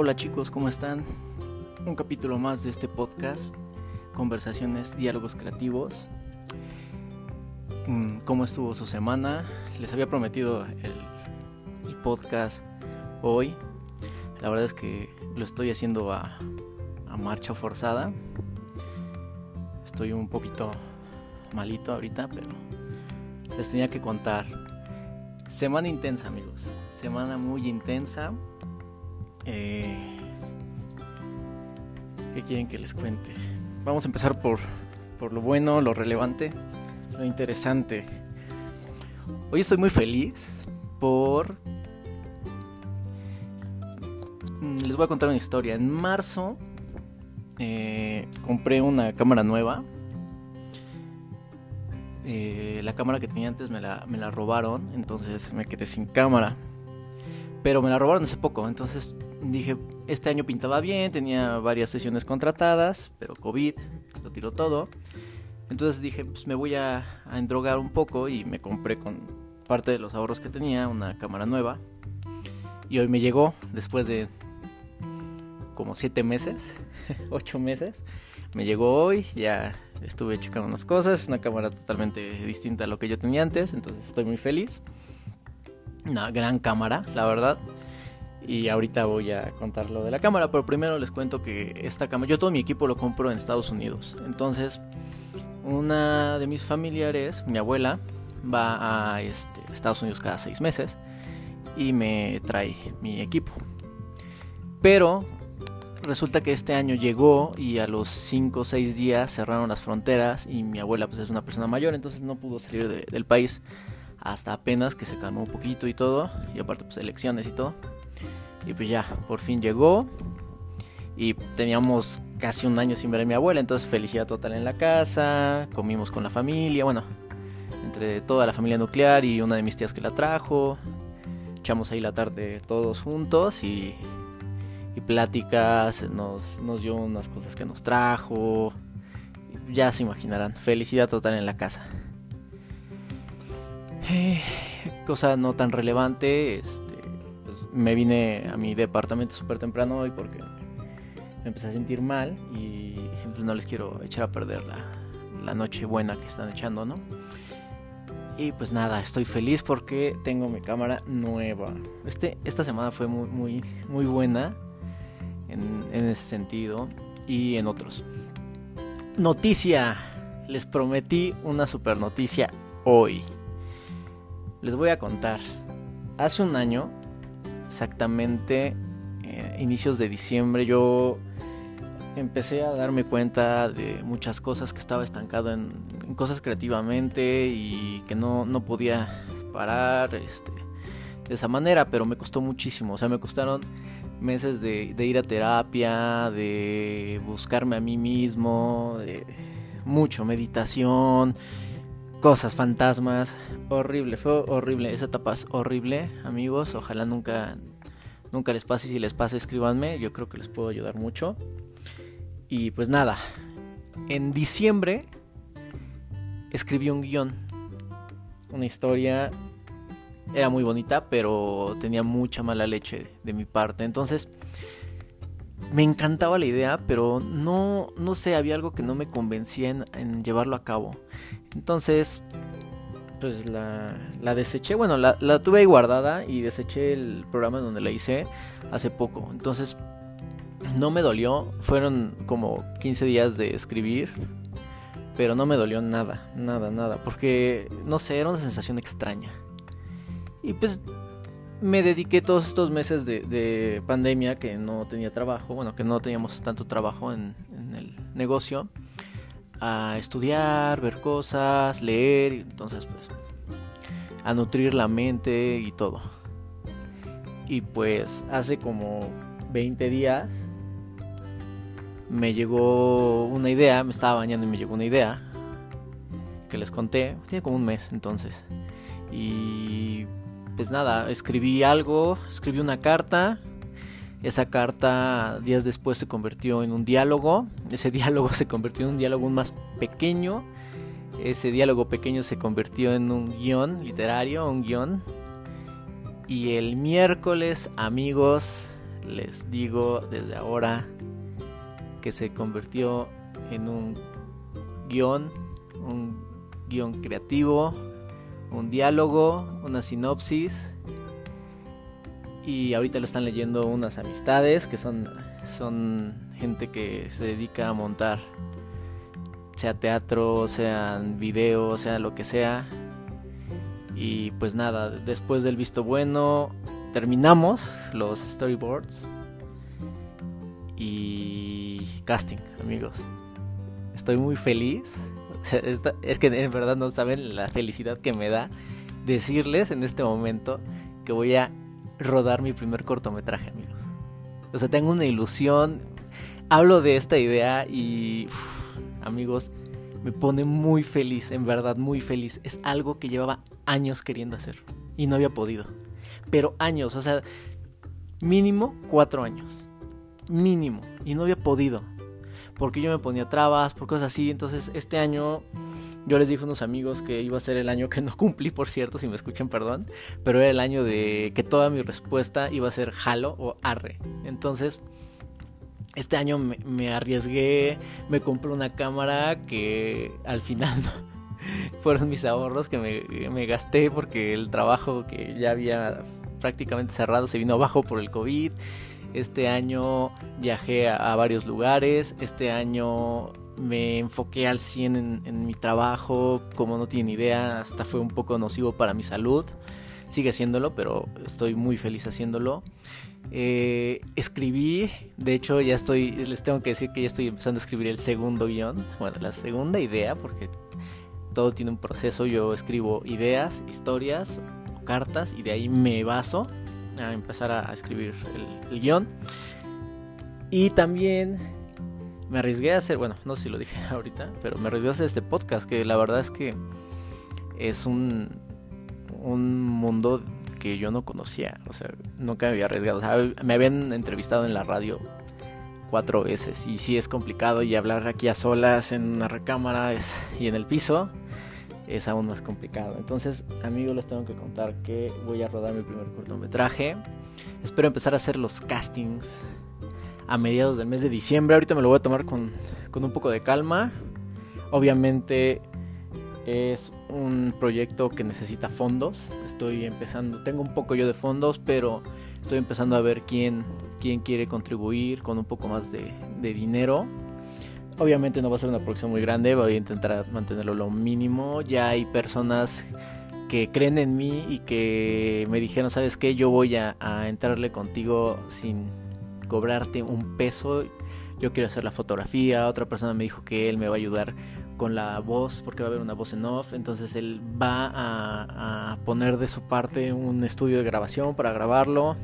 Hola chicos, ¿cómo están? Un capítulo más de este podcast, conversaciones, diálogos creativos. Mm, ¿Cómo estuvo su semana? Les había prometido el, podcast hoy. La verdad es que lo estoy haciendo a, a marcha forzada. Estoy un poquito malito ahorita, pero les tenía que contar. Semana intensa, amigos. Semana muy intensa. Eh, ¿Qué quieren que les cuente? Vamos a empezar por, por lo bueno, lo relevante, lo interesante. Hoy estoy muy feliz por... Mm, les voy a contar una historia. En marzo eh, compré una cámara nueva eh, la cámara que tenía antes me la, me la robaron, entonces me quedé sin cámara. Pero me la robaron hace poco, entonces dije, este año pintaba bien, tenía varias sesiones contratadas, pero COVID lo tiró todo. Entonces dije, pues me voy a, a endrogar un poco y me compré con parte de los ahorros que tenía una cámara nueva. Y hoy me llegó, después de como 7 meses, 8 meses, me llegó hoy, ya estuve checando unas cosas, una cámara totalmente distinta a lo que yo tenía antes, entonces estoy muy feliz. Una gran cámara, la verdad. Y ahorita voy a contar lo de la cámara, pero primero les cuento que esta cámara, yo todo mi equipo lo compro en Estados Unidos. Entonces, una de mis familiares, mi abuela, va a este, Estados Unidos cada seis meses y me trae mi equipo. Pero resulta que este año llegó y a los 5 o 6 días cerraron las fronteras y mi abuela pues es una persona mayor, entonces no pudo salir del país hasta apenas que se calmó un poquito y todo, y aparte pues elecciones y todo. Y pues ya, por fin llegó y teníamos casi un año sin ver a mi abuela, entonces felicidad total en la casa, comimos con la familia, bueno, entre toda la familia nuclear y una de mis tías que la trajo, echamos ahí la tarde todos juntos y y pláticas, nos, nos dio unas cosas que nos trajo. Ya se imaginarán, felicidad total en la casa. Eh, cosa no tan relevante, este, me vine a mi departamento súper temprano hoy porque me empecé a sentir mal y pues no les quiero echar a perder la, la noche buena que están echando, ¿no? Y pues nada, estoy feliz porque tengo mi cámara nueva. Este, esta semana fue muy, muy, muy buena en, ese sentido y en otros. Noticia, les prometí una super noticia hoy. Les voy a contar. Hace un año, exactamente, eh, inicios de diciembre, yo empecé a darme cuenta de muchas cosas que estaba estancado en, cosas creativamente y que no, no podía parar este, de esa manera, pero me costó muchísimo. O sea, me costaron meses de, ir a terapia, de buscarme a mí mismo, mucho meditación, cosas, fantasmas, horrible, fue horrible, esa etapa es horrible, amigos, ojalá nunca, nunca les pase, si les pasa escríbanme, yo creo que les puedo ayudar mucho. Y pues nada, en diciembre escribí un guion, una historia era muy bonita, pero tenía mucha mala leche de mi parte. Entonces, me encantaba la idea, pero no, no sé, había algo que no me convencía en, llevarlo a cabo. Entonces, pues la, la deseché. Bueno, la, la, tuve guardada y deseché el programa donde la hice hace poco. Entonces, no me dolió. Fueron como 15 días de escribir. Pero no me dolió nada, nada, nada. Porque, no sé, era una sensación extraña. Y pues me dediqué todos estos meses de, pandemia que no tenía trabajo, bueno, que no teníamos tanto trabajo en, el negocio, a estudiar, ver cosas, leer, entonces pues a nutrir la mente y todo. Y pues hace como 20 días me llegó una idea, me estaba bañando y me llegó una idea que les conté, tiene como un mes entonces. Y pues nada, escribí algo, escribí una carta. Esa carta días después se convirtió en un diálogo. Ese diálogo se convirtió en un diálogo más pequeño. Ese diálogo pequeño se convirtió en un guion literario, un guion. Y el miércoles, amigos, les digo desde ahora que se convirtió en un guion, un guion creativo, un diálogo, una sinopsis. Y ahorita lo están leyendo unas amistades que son, son gente que se dedica a montar, sea teatro, sean videos, sea lo que sea. Y pues nada, después del visto bueno, terminamos los storyboards. Y casting, amigos. Estoy muy feliz es que en verdad no saben la felicidad que me da decirles en este momento que voy a rodar mi primer cortometraje, amigos. O sea, tengo una ilusión. Hablo de esta idea y, amigos, me pone muy feliz, en verdad, muy feliz. Es algo que llevaba años queriendo hacer y no había podido. Pero años, o sea, mínimo cuatro años. Mínimo. Y no había podido porque yo me ponía trabas, por cosas así. Entonces este año yo les dije a unos amigos que iba a ser el año que no cumplí, por cierto, si me escuchan, perdón, pero era el año de que toda mi respuesta iba a ser jalo o arre. Entonces, este año me, arriesgué, me compré una cámara que al final fueron mis ahorros que me, me gasté porque el trabajo que ya había prácticamente cerrado se vino abajo por el COVID. Este año viajé a, varios lugares. Este año me enfoqué al 100 en, mi trabajo. Como no tienen idea, hasta fue un poco nocivo para mi salud. Sigue haciéndolo, pero estoy muy feliz haciéndolo. Eh, escribí, de hecho ya estoy, les tengo que decir que ya estoy empezando a escribir el segundo guion, bueno, la segunda idea, porque todo tiene un proceso, yo escribo ideas, historias, cartas y de ahí me baso a empezar a, escribir el, guion. Y también me arriesgué a hacer, bueno, no sé si lo dije ahorita, pero me arriesgué a hacer este podcast, que la verdad es que es un, un mundo que yo no conocía, o sea, nunca me había arriesgado. me habían entrevistado en la radio cuatro veces y sí es complicado y hablar aquí a solas en una recámara y en el piso es aún más complicado. Entonces, amigos, les tengo que contar que voy a rodar mi primer cortometraje. Espero empezar a hacer los castings a mediados del mes de diciembre. Ahorita me lo voy a tomar con, con un poco de calma. Obviamente es un proyecto que necesita fondos. Estoy empezando, tengo un poco yo de fondos, pero estoy empezando a ver quién, quién quiere contribuir con un poco más de, de dinero. Obviamente no va a ser una producción muy grande, voy a intentar mantenerlo lo mínimo. Ya hay personas que creen en mí y que me dijeron, ¿sabes qué? Yo voy a, entrarle contigo sin cobrarte un peso. Yo quiero hacer la fotografía. Otra persona me dijo que él me va a ayudar con la voz, porque va a haber una voz en off. Entonces él va a, poner de su parte un estudio de grabación para grabarlo.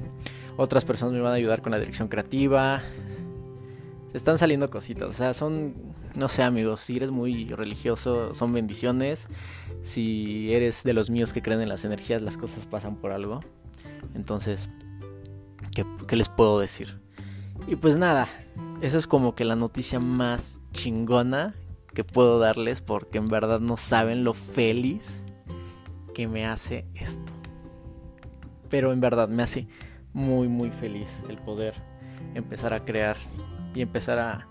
Otras personas me van a ayudar con la dirección creativa están saliendo cositas. O sea, son, no sé amigos, si eres muy religioso, son bendiciones. Si eres de los míos que creen en las energías, las cosas pasan por algo. Entonces, ¿qué, qué les puedo decir? Y pues nada, eso es como que la noticia más chingona que puedo darles porque en verdad no saben lo feliz que me hace esto. Pero en verdad me hace muy muy feliz el poder empezar a crear y empezar a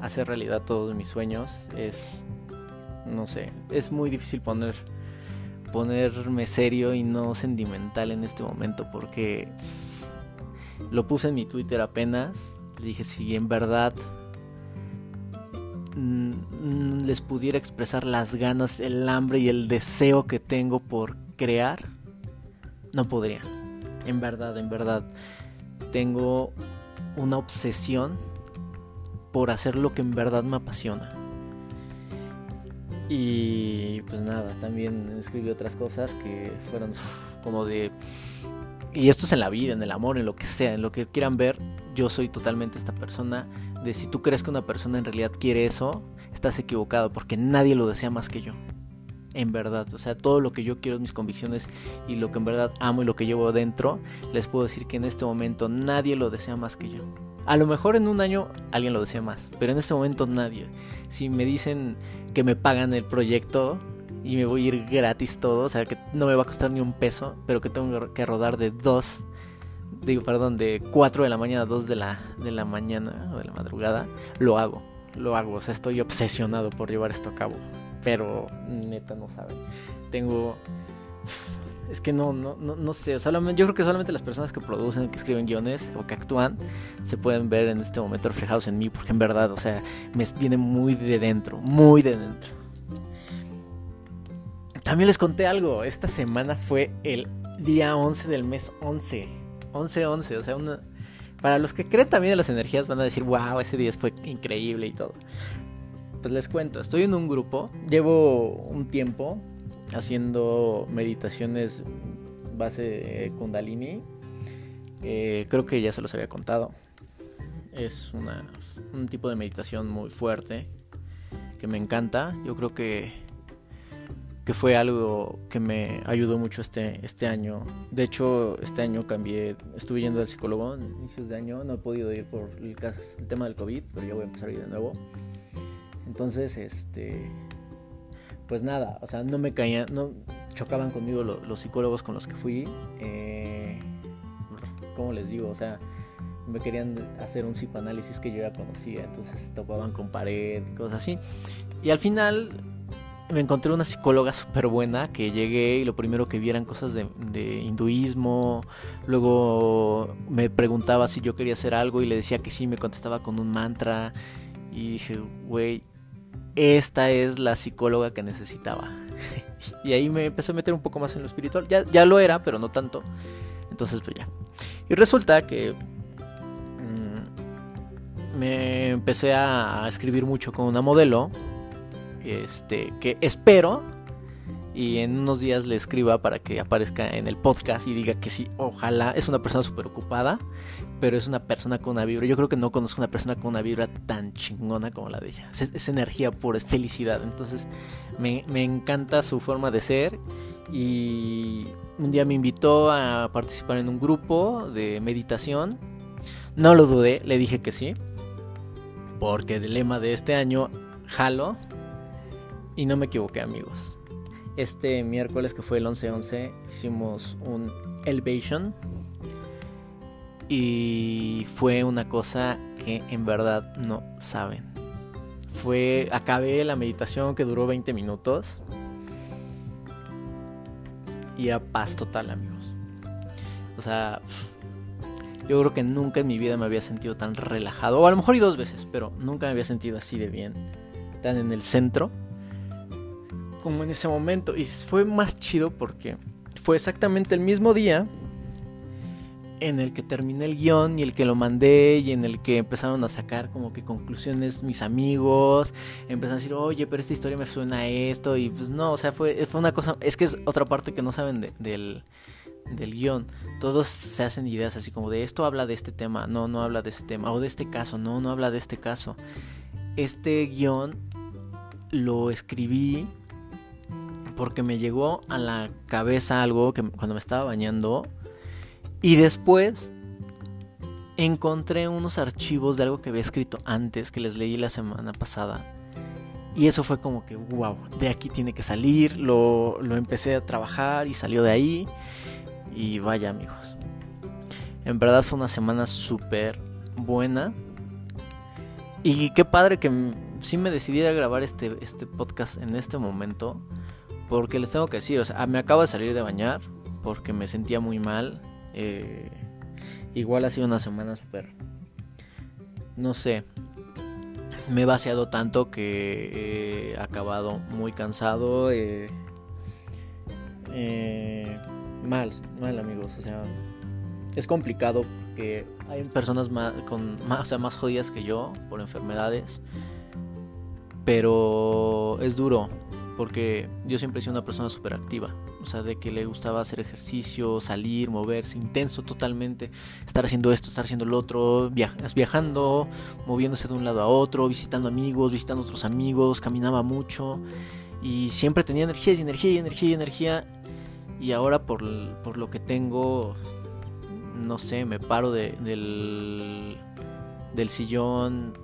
hacer realidad todos mis sueños es no sé, es muy difícil poner ponerme serio y no sentimental en este momento porque lo puse en mi Twitter apenas, dije si en verdad mm, les pudiera expresar las ganas, el hambre y el deseo que tengo por crear, no podría. En verdad, en verdad, tengo una obsesión por hacer lo que en verdad me apasiona. Y pues nada, también escribí otras cosas que fueron como de... Y esto es en la vida, en el amor, en lo que sea, en lo que quieran ver, yo soy totalmente esta persona. De si tú crees que una persona en realidad quiere eso, estás equivocado porque nadie lo desea más que yo. En verdad, o sea, todo lo que yo quiero, mis convicciones y lo que en verdad amo y lo que llevo dentro, les puedo decir que en este momento nadie lo desea más que yo. A lo mejor en un año alguien lo desea más, pero en este momento nadie. Si me dicen que me pagan el proyecto y me voy a ir gratis todo, o sea que no me va a costar ni un peso, pero que tengo que rodar de dos, digo, perdón, de 4 de la mañana a 2 de la, de la mañana o de la madrugada, lo hago, lo hago, o sea, estoy obsesionado por llevar esto a cabo, pero neta no saben. Tengo... Es que no, no, no, no sé, solamente, yo creo que solamente las personas que producen, que escriben guiones o que actúan, se pueden ver en este momento reflejados en mí, porque en verdad, o sea, me viene muy de dentro, muy de dentro. También les conté algo, esta semana fue el día 11 del mes 11, 11-11, o sea, una... Para los que creen también en las energías van a decir, wow, ese día fue increíble y todo. Pues les cuento, estoy en un grupo, llevo un tiempo haciendo meditaciones base Kundalini. Eh, creo que ya se los había contado. Es una, un tipo de meditación muy fuerte que me encanta. Yo creo que, que fue algo que me ayudó mucho este, este año. De hecho, este año cambié, estuve yendo al psicólogo en inicios de año. No he podido ir por el, el tema del COVID, pero ya voy a empezar a ir de nuevo. Entonces, este, pues nada, o sea, no me caían, no chocaban conmigo los psicólogos con los que fui. Eh, ¿Cómo les digo? O sea, me querían hacer un psicoanálisis que yo ya conocía, entonces topaban con pared cosas así. Y al final me encontré una psicóloga súper buena que llegué y lo primero que vi eran cosas de, hinduismo. Luego me preguntaba si yo quería hacer algo y le decía que sí, me contestaba con un mantra. Y dije, güey, esta es la psicóloga que necesitaba. y ahí me empecé a meter un poco más en lo espiritual. Ya, ya lo era, pero no tanto. Entonces, pues ya. Y resulta que mmm, me empecé a escribir mucho con una modelo. Este, que espero y en unos días le escriba para que aparezca en el podcast y diga que sí, ojalá, es una persona súper ocupada, pero es una persona con una vibra. Yo creo que no conozco una persona con una vibra tan chingona como la de ella. Es, energía pura, es felicidad. Entonces me, me, encanta su forma de ser y un día me invitó a participar en un grupo de meditación. No lo dudé, le dije que sí, porque el lema de este año, jalo, y no me equivoqué amigos. Este miércoles que fue el 11-11 hicimos un elevation y fue una cosa que en verdad no saben. Fue acabé la meditación que duró 20 minutos y era paz total, amigos. O sea, yo creo que nunca en mi vida me había sentido tan relajado, o a lo mejor y dos veces, pero nunca me había sentido así de bien, tan en el centro como en ese momento. Y fue más chido porque fue exactamente el mismo día en el que terminé el guion y el que lo mandé y en el que empezaron a sacar como que conclusiones mis amigos, empezaron a decir, oye, pero esta historia me suena a esto y pues no, o sea, fue, fue una cosa, es que es otra parte que no saben de, del, del guion, todos se hacen ideas así como de esto habla de este tema, no, no habla de este tema, o de este caso, no, no habla de este caso. Este guion lo escribí porque me llegó a la cabeza algo que cuando me estaba bañando y después encontré unos archivos de algo que había escrito antes que les leí la semana pasada y eso fue como que wow, de aquí tiene que salir, lo, lo empecé a trabajar y salió de ahí y vaya amigos. En verdad fue una semana súper buena. Y qué padre que sí me decidí a grabar este, este podcast en este momento. Porque les tengo que decir, o sea, me acabo de salir de bañar porque me sentía muy mal. Eh, igual ha sido una semana súper... No sé. Me he vaciado tanto que he acabado muy cansado. Eh, eh, mal, mal amigos. O sea, es complicado porque hay personas más, con, más, o sea, más jodidas que yo por enfermedades. Pero es duro porque yo siempre he sido una persona súper activa, o sea, de que le gustaba hacer ejercicio, salir, moverse, intenso totalmente, estar haciendo esto, estar haciendo lo otro, viajando, moviéndose de un lado a otro, visitando amigos, visitando otros amigos, caminaba mucho y siempre tenía energía y energía y energía y energía y ahora por, por lo que tengo, no sé, me paro de, del, del sillón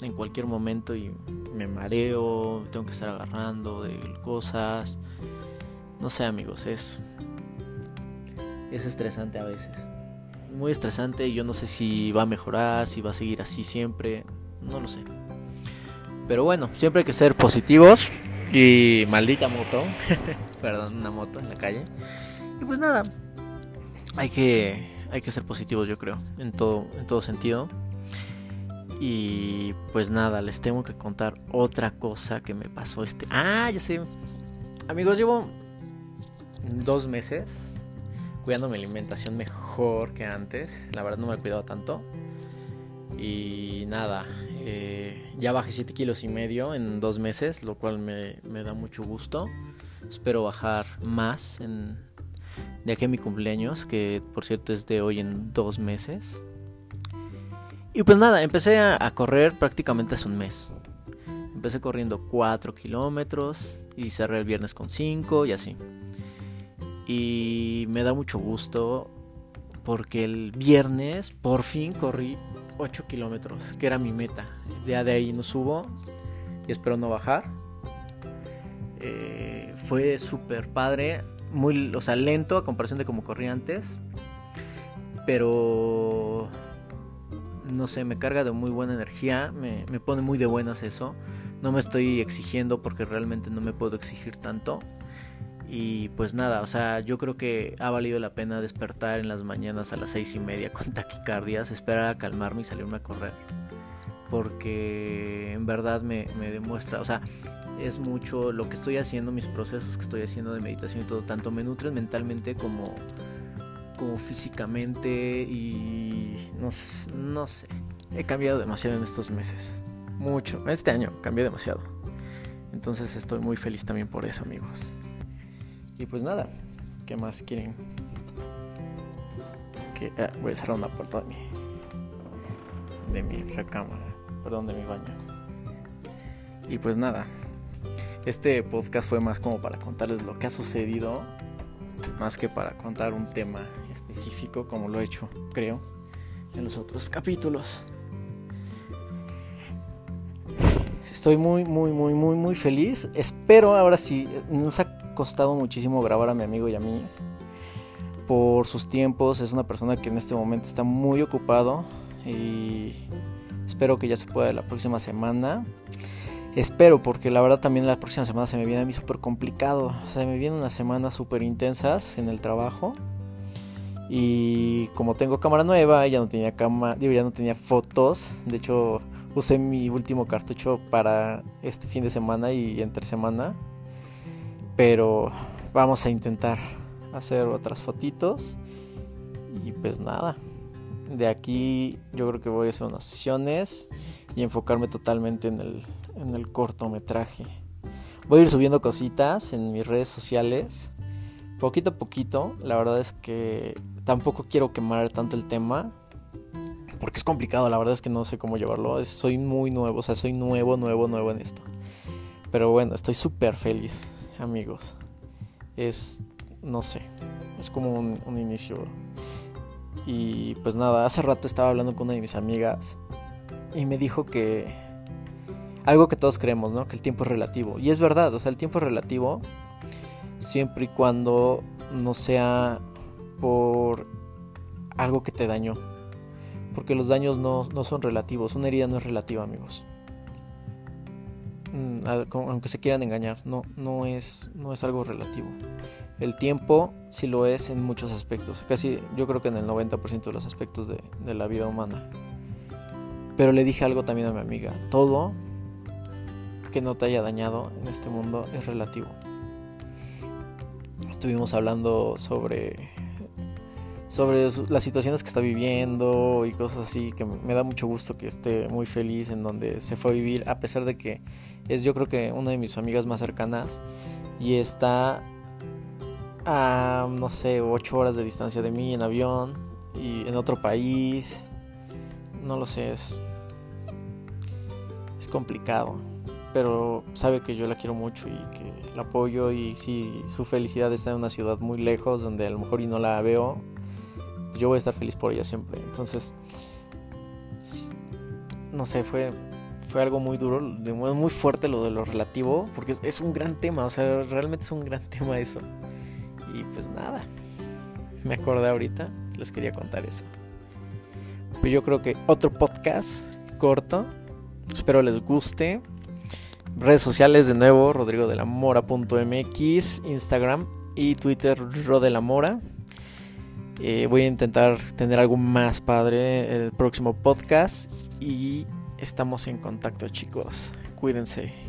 en cualquier momento y me mareo, tengo que estar agarrando de cosas. No sé amigos, es, es estresante a veces. muy estresante yo no sé si va a mejorar, si va a seguir así siempre, no lo sé. Pero bueno, siempre hay que ser positivos y maldita moto, perdón, una moto en la calle. Y pues nada, hay que hay que ser positivos, yo creo, en todo en todo sentido. Y pues nada, les tengo que contar otra cosa que me pasó este. Ah, ya sé. Amigos, llevo dos meses cuidando mi alimentación mejor que antes. La verdad no me he cuidado tanto. Y nada, eh, ya bajé 7 kilos y medio en dos meses, lo cual me, me da mucho gusto. Espero bajar más en, de aquí a mi cumpleaños, que por cierto es de hoy en dos meses. Y pues nada, empecé a, correr prácticamente hace un mes. Empecé corriendo 4 kilómetros y cerré el viernes con 5 y así. Y me da mucho gusto porque el viernes por fin corrí 8 kilómetros, que era mi meta. Ya de ahí no subo y espero no bajar. Eh, fue súper padre, muy, o sea, lento a comparación de como corrí antes. Pero no sé, me carga de muy buena energía, me, pone muy de buenas eso. No me estoy exigiendo porque realmente no me puedo exigir tanto. Y pues nada, o sea, yo creo que ha valido la pena despertar en las mañanas a las seis y media con taquicardias, esperar a calmarme y salirme a correr. Porque en verdad me, me demuestra, o sea, es mucho lo que estoy haciendo, mis procesos que estoy haciendo de meditación y todo, tanto me nutren mentalmente como como físicamente y no, no sé. He cambiado demasiado en estos meses. Mucho. Este año cambié demasiado. Entonces estoy muy feliz también por eso, amigos. Y pues nada, ¿qué más quieren? Que, ah, voy a cerrar una puerta de mi, de mi recámara, perdón, de mi baño. Y pues nada, este podcast fue más como para contarles lo que ha sucedido más que para contar un tema específico como lo he hecho, creo, en los otros capítulos. Estoy muy, muy, muy, muy, muy feliz. Espero ahora sí, nos ha costado muchísimo grabar a mi amigo y a mí por sus tiempos. Es una persona que en este momento está muy ocupado y espero que ya se pueda la próxima semana. Espero, porque la verdad también la próxima semana se me viene a mí súper complicado. O sea, me vienen unas semanas súper intensas en el trabajo. Y como tengo cámara nueva, ya no tenía cámara, digo, ya no tenía fotos. De hecho, usé mi último cartucho para este fin de semana y entre semana. Pero vamos a intentar hacer otras fotitos. Y pues nada. De aquí yo creo que voy a hacer unas sesiones y enfocarme totalmente en el, en el cortometraje. Voy a ir subiendo cositas en mis redes sociales, poquito a poquito. La verdad es que tampoco quiero quemar tanto el tema, porque es complicado, la verdad es que no sé cómo llevarlo. Soy muy nuevo, o sea, soy nuevo, nuevo, nuevo en esto. Pero bueno, estoy súper feliz, amigos. Es, no sé, es como un, un inicio. Y pues nada, hace rato estaba hablando con una de mis amigas y me dijo que algo que todos creemos, ¿no? Que el tiempo es relativo. Y es verdad, o sea, el tiempo es relativo siempre y cuando no sea por algo que te dañó. Porque los daños no, son relativos. Una herida no es relativa, amigos. Mm, aunque se quieran engañar, no, no, es, no es algo relativo. El tiempo sí lo es en muchos aspectos. Casi yo creo que en el 90% de los aspectos de, de la vida humana. Pero le dije algo también a mi amiga. Todo que no te haya dañado en este mundo es relativo. Estuvimos hablando sobre sobre las situaciones que está viviendo y cosas así que me da mucho gusto que esté muy feliz en donde se fue a vivir a pesar de que es yo creo que una de mis amigas más cercanas y está a no sé ocho horas de distancia de mí en avión y en otro país. No lo sé es es complicado pero sabe que yo la quiero mucho y que la apoyo y si su felicidad está en una ciudad muy lejos donde a lo mejor y no la veo, yo voy a estar feliz por ella siempre. Entonces, no sé, fue, fue algo muy duro, muy fuerte lo de lo relativo, porque es, un gran tema, o sea, realmente es un gran tema eso. Y pues nada, me acordé ahorita, les quería contar eso. pues yo creo que otro podcast corto. Espero les guste. Redes sociales de nuevo, rodrigo de la Instagram y Twitter rodelamora. Eh, voy a intentar tener algo más padre el próximo podcast y estamos en contacto chicos. Cuídense.